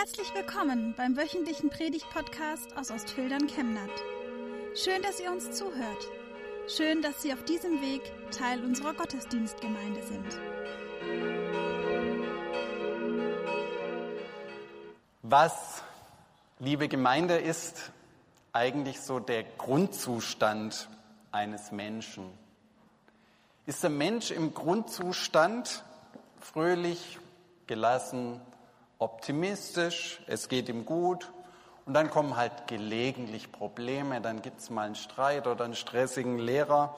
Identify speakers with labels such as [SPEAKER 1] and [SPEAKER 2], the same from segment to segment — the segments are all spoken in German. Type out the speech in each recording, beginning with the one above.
[SPEAKER 1] Herzlich willkommen beim wöchentlichen Predigt-Podcast aus Ostfildern Chemnat. Schön, dass ihr uns zuhört. Schön, dass Sie auf diesem Weg Teil unserer Gottesdienstgemeinde sind.
[SPEAKER 2] Was, liebe Gemeinde, ist eigentlich so der Grundzustand eines Menschen? Ist der Mensch im Grundzustand fröhlich, gelassen, optimistisch, es geht ihm gut und dann kommen halt gelegentlich Probleme, dann gibt es mal einen Streit oder einen stressigen Lehrer,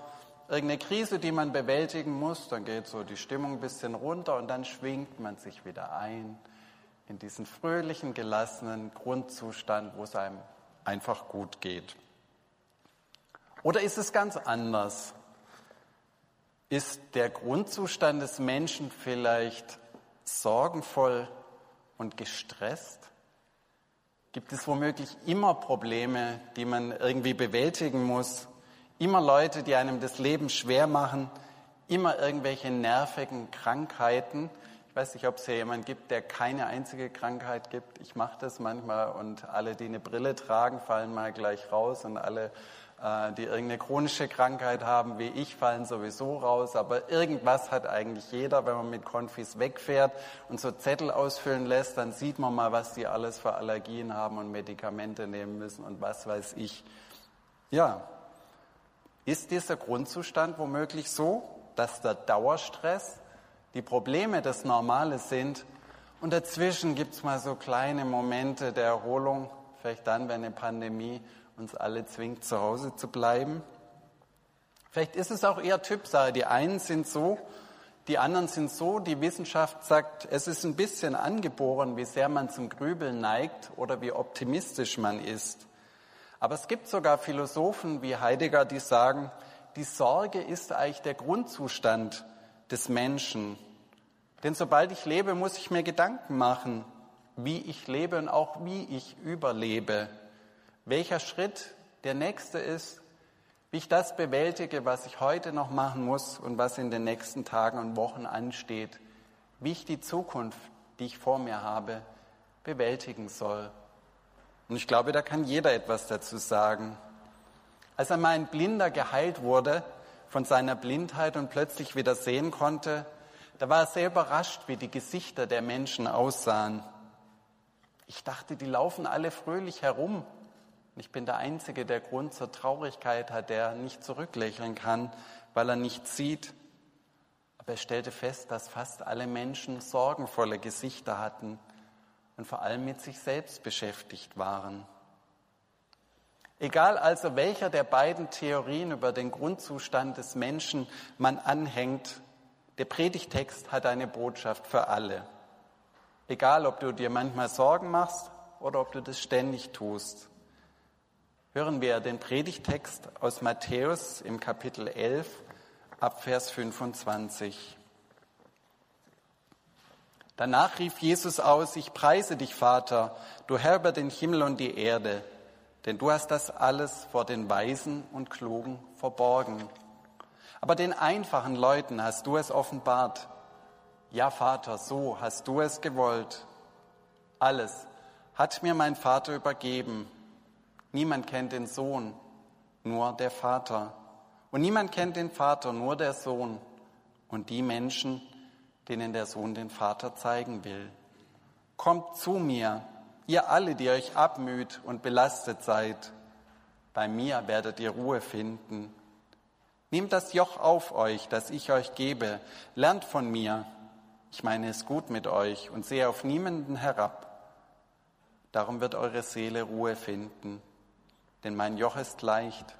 [SPEAKER 2] irgendeine Krise, die man bewältigen muss, dann geht so die Stimmung ein bisschen runter und dann schwingt man sich wieder ein in diesen fröhlichen, gelassenen Grundzustand, wo es einem einfach gut geht. Oder ist es ganz anders? Ist der Grundzustand des Menschen vielleicht sorgenvoll und gestresst? Gibt es womöglich immer Probleme, die man irgendwie bewältigen muss? Immer Leute, die einem das Leben schwer machen? Immer irgendwelche nervigen Krankheiten? Ich weiß nicht, ob es hier jemanden gibt, der keine einzige Krankheit gibt. Ich mache das manchmal und alle, die eine Brille tragen, fallen mal gleich raus und alle die irgendeine chronische Krankheit haben, wie ich, fallen sowieso raus. Aber irgendwas hat eigentlich jeder. Wenn man mit Konfis wegfährt und so Zettel ausfüllen lässt, dann sieht man mal, was die alles für Allergien haben und Medikamente nehmen müssen und was weiß ich. Ja, ist dieser Grundzustand womöglich so, dass der Dauerstress die Probleme das Normale sind und dazwischen gibt es mal so kleine Momente der Erholung, vielleicht dann, wenn eine Pandemie uns alle zwingt, zu Hause zu bleiben. Vielleicht ist es auch eher Typsache. Die einen sind so, die anderen sind so. Die Wissenschaft sagt, es ist ein bisschen angeboren, wie sehr man zum Grübeln neigt oder wie optimistisch man ist. Aber es gibt sogar Philosophen wie Heidegger, die sagen, die Sorge ist eigentlich der Grundzustand des Menschen. Denn sobald ich lebe, muss ich mir Gedanken machen, wie ich lebe und auch wie ich überlebe welcher Schritt der nächste ist, wie ich das bewältige, was ich heute noch machen muss und was in den nächsten Tagen und Wochen ansteht, wie ich die Zukunft, die ich vor mir habe, bewältigen soll. Und ich glaube, da kann jeder etwas dazu sagen. Als einmal ein Blinder geheilt wurde von seiner Blindheit und plötzlich wieder sehen konnte, da war er sehr überrascht, wie die Gesichter der Menschen aussahen. Ich dachte, die laufen alle fröhlich herum ich bin der Einzige, der Grund zur Traurigkeit hat, der nicht zurücklächeln kann, weil er nichts sieht. Aber er stellte fest, dass fast alle Menschen sorgenvolle Gesichter hatten und vor allem mit sich selbst beschäftigt waren. Egal also welcher der beiden Theorien über den Grundzustand des Menschen man anhängt, der Predigtext hat eine Botschaft für alle. Egal, ob du dir manchmal Sorgen machst oder ob du das ständig tust hören wir den Predigtext aus Matthäus im Kapitel 11 ab Vers 25. Danach rief Jesus aus, ich preise dich, Vater, du Herr über den Himmel und die Erde, denn du hast das alles vor den Weisen und Klugen verborgen. Aber den einfachen Leuten hast du es offenbart. Ja, Vater, so hast du es gewollt. Alles hat mir mein Vater übergeben Niemand kennt den Sohn, nur der Vater. Und niemand kennt den Vater, nur der Sohn und die Menschen, denen der Sohn den Vater zeigen will. Kommt zu mir, ihr alle, die euch abmüht und belastet seid. Bei mir werdet ihr Ruhe finden. Nehmt das Joch auf euch, das ich euch gebe. Lernt von mir. Ich meine es gut mit euch und sehe auf niemanden herab. Darum wird eure Seele Ruhe finden denn mein Joch ist leicht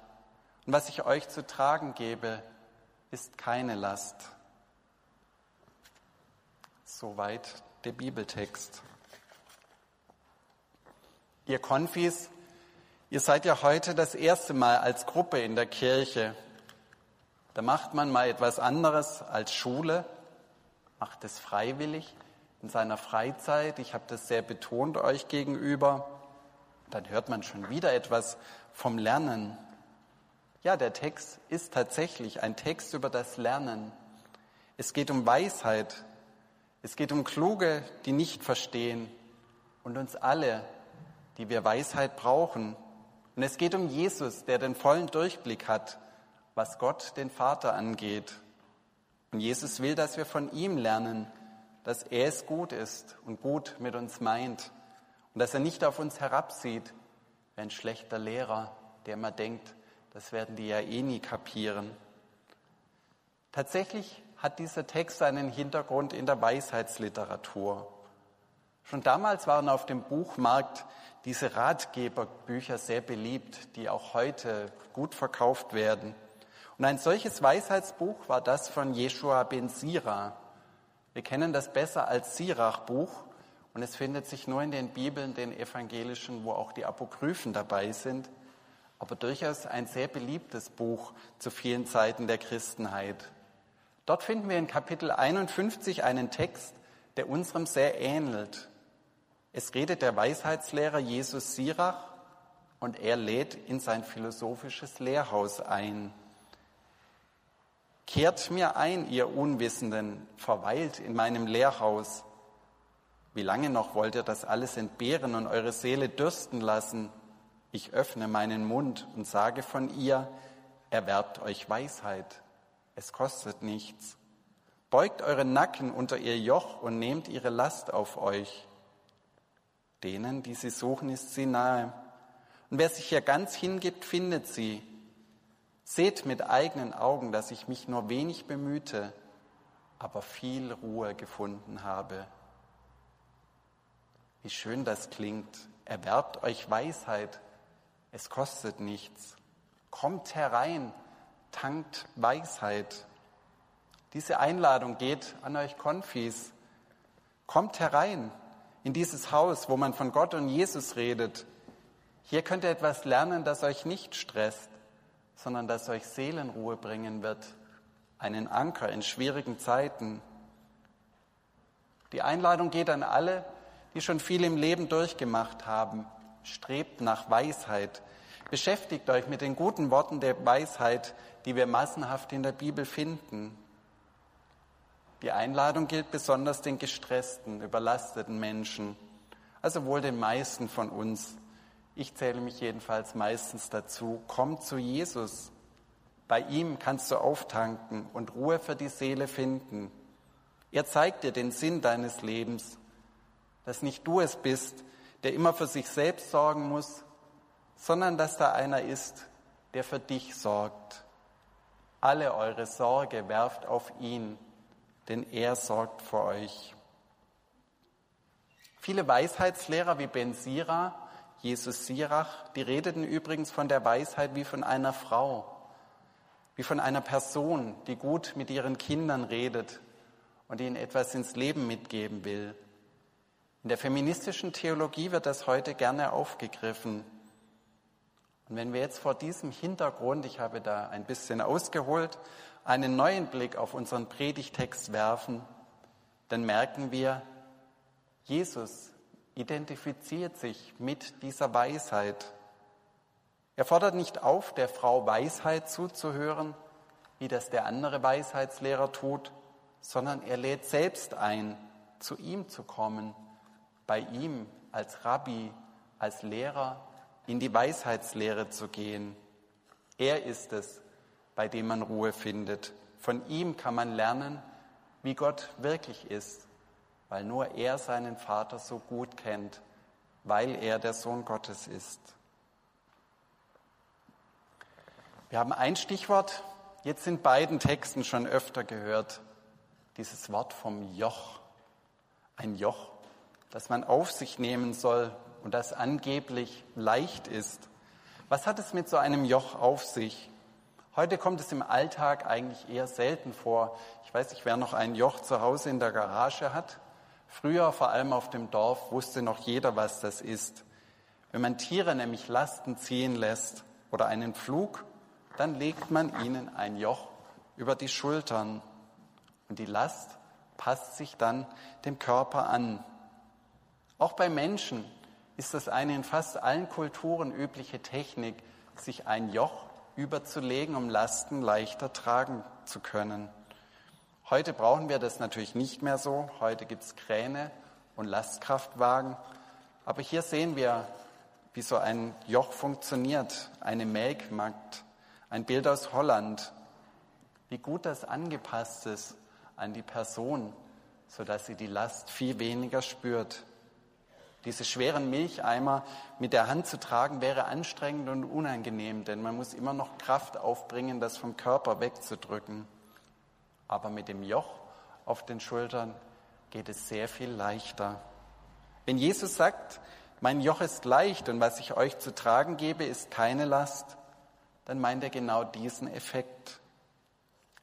[SPEAKER 2] und was ich euch zu tragen gebe, ist keine Last. Soweit der Bibeltext. Ihr Konfis, ihr seid ja heute das erste Mal als Gruppe in der Kirche. Da macht man mal etwas anderes als Schule, macht es freiwillig in seiner Freizeit. Ich habe das sehr betont euch gegenüber dann hört man schon wieder etwas vom Lernen. Ja, der Text ist tatsächlich ein Text über das Lernen. Es geht um Weisheit. Es geht um Kluge, die nicht verstehen. und uns alle, die wir Weisheit brauchen. Und es geht um Jesus, der den vollen Durchblick hat, was Gott, den Vater, angeht. Und Jesus will, dass wir von ihm lernen, dass er es gut ist und gut mit uns meint und dass er nicht auf uns herabsieht wie ein schlechter Lehrer, der immer denkt, das werden die ja eh nie kapieren. Tatsächlich hat dieser Text seinen Hintergrund in der Weisheitsliteratur. Schon damals waren auf dem Buchmarkt diese Ratgeberbücher sehr beliebt, die auch heute gut verkauft werden. Und ein solches Weisheitsbuch war das von Jeshua ben Sira. Wir kennen das besser als Sirach-Buch und es findet sich nur in den Bibeln, den evangelischen, wo auch die Apokryphen dabei sind, aber durchaus ein sehr beliebtes Buch zu vielen Zeiten der Christenheit. Dort finden wir in Kapitel 51 einen Text, der unserem sehr ähnelt. Es redet der Weisheitslehrer Jesus Sirach und er lädt in sein philosophisches Lehrhaus ein. Kehrt mir ein, ihr Unwissenden, verweilt in meinem Lehrhaus. Wie lange noch wollt ihr das alles entbehren und eure Seele dürsten lassen? Ich öffne meinen Mund und sage von ihr, erwerbt euch Weisheit. Es kostet nichts. Beugt euren Nacken unter ihr Joch und nehmt ihre Last auf euch. Denen, die sie suchen, ist sie nahe. Und wer sich hier ganz hingibt, findet sie. Seht mit eigenen Augen, dass ich mich nur wenig bemühte, aber viel Ruhe gefunden habe. Wie schön das klingt. Erwerbt euch Weisheit. Es kostet nichts. Kommt herein, tankt Weisheit. Diese Einladung geht an euch Konfis. Kommt herein, in dieses Haus, wo man von Gott und Jesus redet. Hier könnt ihr etwas lernen, das euch nicht stresst, sondern das euch Seelenruhe bringen wird, einen Anker in schwierigen Zeiten. Die Einladung geht an alle, die schon viel im Leben durchgemacht haben. Strebt nach Weisheit. Beschäftigt euch mit den guten Worten der Weisheit, die wir massenhaft in der Bibel finden. Die Einladung gilt besonders den gestressten, überlasteten Menschen, also wohl den meisten von uns. Ich zähle mich jedenfalls meistens dazu. Komm zu Jesus. Bei ihm kannst du auftanken und Ruhe für die Seele finden. Er zeigt dir den Sinn deines Lebens, dass nicht du es bist, der immer für sich selbst sorgen muss, sondern dass da einer ist, der für dich sorgt. Alle eure Sorge werft auf ihn denn er sorgt für euch. Viele Weisheitslehrer wie Ben Sira, Jesus Sirach, die redeten übrigens von der Weisheit wie von einer Frau, wie von einer Person, die gut mit ihren Kindern redet und ihnen etwas ins Leben mitgeben will. In der feministischen Theologie wird das heute gerne aufgegriffen. Und wenn wir jetzt vor diesem Hintergrund, ich habe da ein bisschen ausgeholt, einen neuen Blick auf unseren Predigtext werfen, dann merken wir, Jesus identifiziert sich mit dieser Weisheit. Er fordert nicht auf, der Frau Weisheit zuzuhören, wie das der andere Weisheitslehrer tut, sondern er lädt selbst ein, zu ihm zu kommen, bei ihm als Rabbi, als Lehrer in die Weisheitslehre zu gehen. Er ist es, bei dem man Ruhe findet. Von ihm kann man lernen, wie Gott wirklich ist, weil nur er seinen Vater so gut kennt, weil er der Sohn Gottes ist. Wir haben ein Stichwort jetzt in beiden Texten schon öfter gehört, dieses Wort vom Joch. Ein Joch, das man auf sich nehmen soll und das angeblich leicht ist. Was hat es mit so einem Joch auf sich? Heute kommt es im Alltag eigentlich eher selten vor. Ich weiß nicht, wer noch ein Joch zu Hause in der Garage hat. Früher, vor allem auf dem Dorf, wusste noch jeder, was das ist. Wenn man Tiere nämlich Lasten ziehen lässt oder einen Flug, dann legt man ihnen ein Joch über die Schultern und die Last passt sich dann dem Körper an. Auch bei Menschen ist das eine in fast allen Kulturen übliche Technik, sich ein Joch überzulegen, um Lasten leichter tragen zu können. Heute brauchen wir das natürlich nicht mehr so. Heute gibt es Kräne und Lastkraftwagen. Aber hier sehen wir, wie so ein Joch funktioniert, eine Melkmagd, ein Bild aus Holland, wie gut das angepasst ist an die Person, sodass sie die Last viel weniger spürt. Diese schweren Milcheimer mit der Hand zu tragen, wäre anstrengend und unangenehm, denn man muss immer noch Kraft aufbringen, das vom Körper wegzudrücken. Aber mit dem Joch auf den Schultern geht es sehr viel leichter. Wenn Jesus sagt, mein Joch ist leicht und was ich euch zu tragen gebe, ist keine Last, dann meint er genau diesen Effekt.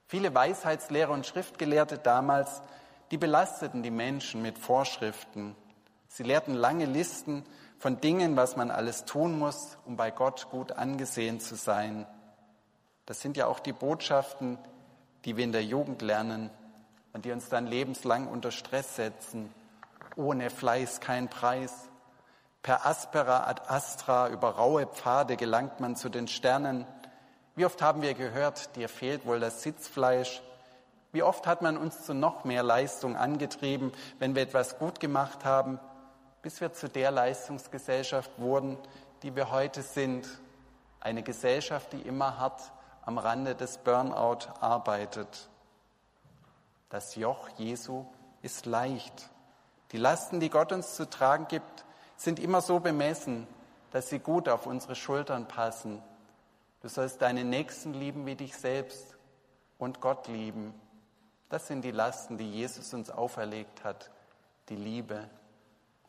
[SPEAKER 2] Viele Weisheitslehrer und Schriftgelehrte damals, die belasteten die Menschen mit Vorschriften. Sie lehrten lange Listen von Dingen, was man alles tun muss, um bei Gott gut angesehen zu sein. Das sind ja auch die Botschaften, die wir in der Jugend lernen und die uns dann lebenslang unter Stress setzen. Ohne Fleiß kein Preis. Per aspera ad astra über raue Pfade gelangt man zu den Sternen. Wie oft haben wir gehört, dir fehlt wohl das Sitzfleisch. Wie oft hat man uns zu noch mehr Leistung angetrieben, wenn wir etwas gut gemacht haben, bis wir zu der Leistungsgesellschaft wurden, die wir heute sind. Eine Gesellschaft, die immer hart am Rande des Burnout arbeitet. Das Joch Jesu ist leicht. Die Lasten, die Gott uns zu tragen gibt, sind immer so bemessen, dass sie gut auf unsere Schultern passen. Du sollst deinen Nächsten lieben wie dich selbst und Gott lieben. Das sind die Lasten, die Jesus uns auferlegt hat, die Liebe.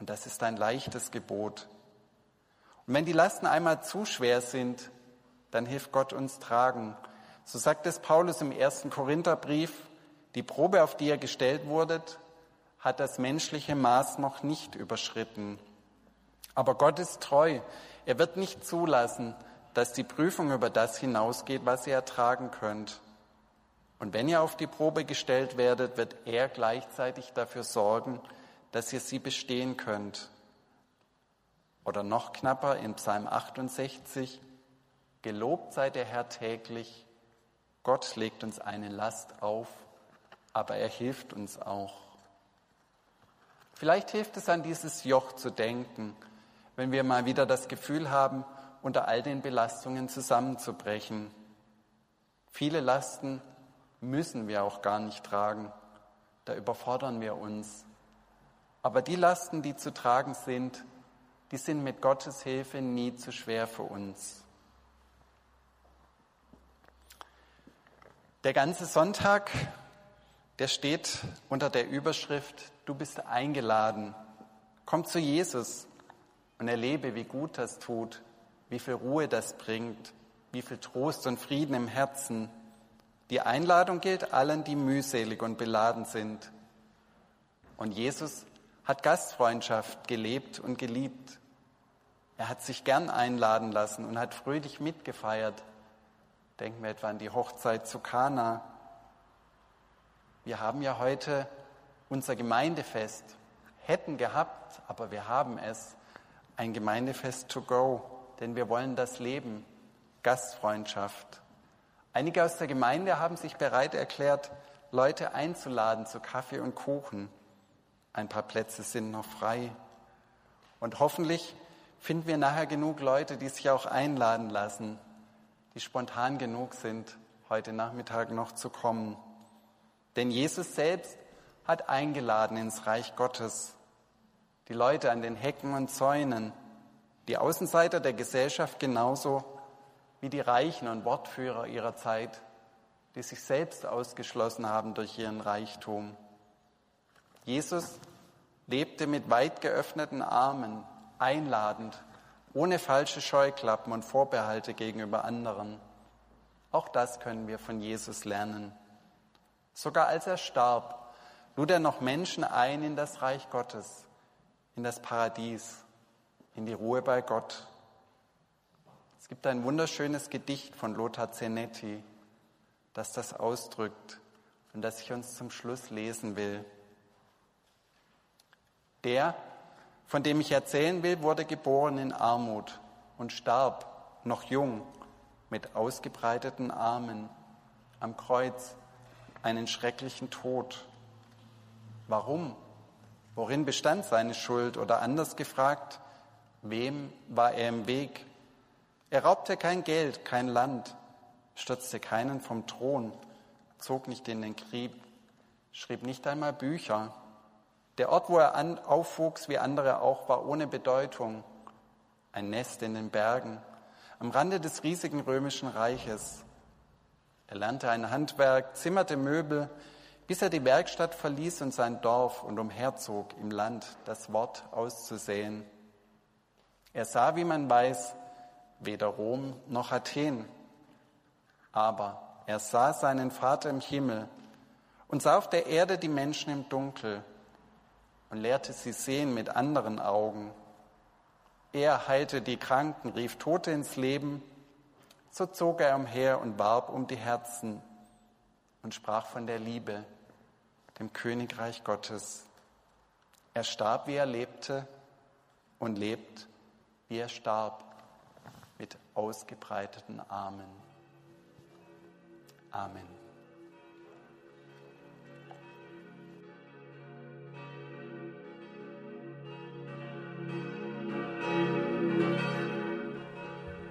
[SPEAKER 2] Und das ist ein leichtes Gebot. Und wenn die Lasten einmal zu schwer sind, dann hilft Gott uns tragen. So sagt es Paulus im ersten Korintherbrief, die Probe, auf die ihr gestellt wurdet, hat das menschliche Maß noch nicht überschritten. Aber Gott ist treu. Er wird nicht zulassen, dass die Prüfung über das hinausgeht, was ihr ertragen könnt. Und wenn ihr auf die Probe gestellt werdet, wird er gleichzeitig dafür sorgen, dass ihr sie bestehen könnt. Oder noch knapper in Psalm 68, Gelobt sei der Herr täglich, Gott legt uns eine Last auf, aber er hilft uns auch. Vielleicht hilft es an dieses Joch zu denken, wenn wir mal wieder das Gefühl haben, unter all den Belastungen zusammenzubrechen. Viele Lasten müssen wir auch gar nicht tragen, da überfordern wir uns. Aber die Lasten, die zu tragen sind, die sind mit Gottes Hilfe nie zu schwer für uns. Der ganze Sonntag der steht unter der Überschrift, du bist eingeladen. Komm zu Jesus und erlebe, wie gut das tut, wie viel Ruhe das bringt, wie viel Trost und Frieden im Herzen. Die Einladung gilt allen, die mühselig und beladen sind. Und Jesus hat Gastfreundschaft gelebt und geliebt. Er hat sich gern einladen lassen und hat fröhlich mitgefeiert. Denken wir etwa an die Hochzeit zu Kana. Wir haben ja heute unser Gemeindefest, hätten gehabt, aber wir haben es, ein Gemeindefest to go, denn wir wollen das leben, Gastfreundschaft. Einige aus der Gemeinde haben sich bereit erklärt, Leute einzuladen zu Kaffee und Kuchen. Ein paar Plätze sind noch frei. Und hoffentlich finden wir nachher genug Leute, die sich auch einladen lassen, die spontan genug sind, heute Nachmittag noch zu kommen. Denn Jesus selbst hat eingeladen ins Reich Gottes. Die Leute an den Hecken und Zäunen, die Außenseiter der Gesellschaft genauso wie die Reichen und Wortführer ihrer Zeit, die sich selbst ausgeschlossen haben durch ihren Reichtum. Jesus lebte mit weit geöffneten Armen, einladend, ohne falsche Scheuklappen und Vorbehalte gegenüber anderen. Auch das können wir von Jesus lernen. Sogar als er starb, lud er noch Menschen ein in das Reich Gottes, in das Paradies, in die Ruhe bei Gott. Es gibt ein wunderschönes Gedicht von Lothar Zenetti, das das ausdrückt und das ich uns zum Schluss lesen will. Der, von dem ich erzählen will, wurde geboren in Armut und starb, noch jung, mit ausgebreiteten Armen am Kreuz einen schrecklichen Tod. Warum? Worin bestand seine Schuld? Oder anders gefragt, wem war er im Weg? Er raubte kein Geld, kein Land, stürzte keinen vom Thron, zog nicht in den Krieg, schrieb nicht einmal Bücher. Der Ort, wo er an, aufwuchs, wie andere auch, war ohne Bedeutung. Ein Nest in den Bergen, am Rande des riesigen römischen Reiches. Er lernte ein Handwerk, zimmerte Möbel, bis er die Werkstatt verließ und sein Dorf und umherzog im Land, das Wort auszusäen. Er sah, wie man weiß, weder Rom noch Athen, aber er sah seinen Vater im Himmel und sah auf der Erde die Menschen im Dunkel und lehrte sie sehen mit anderen Augen. Er heilte die Kranken, rief Tote ins Leben, so zog er umher und warb um die Herzen und sprach von der Liebe, dem Königreich Gottes. Er starb, wie er lebte und lebt, wie er starb, mit ausgebreiteten Armen. Amen.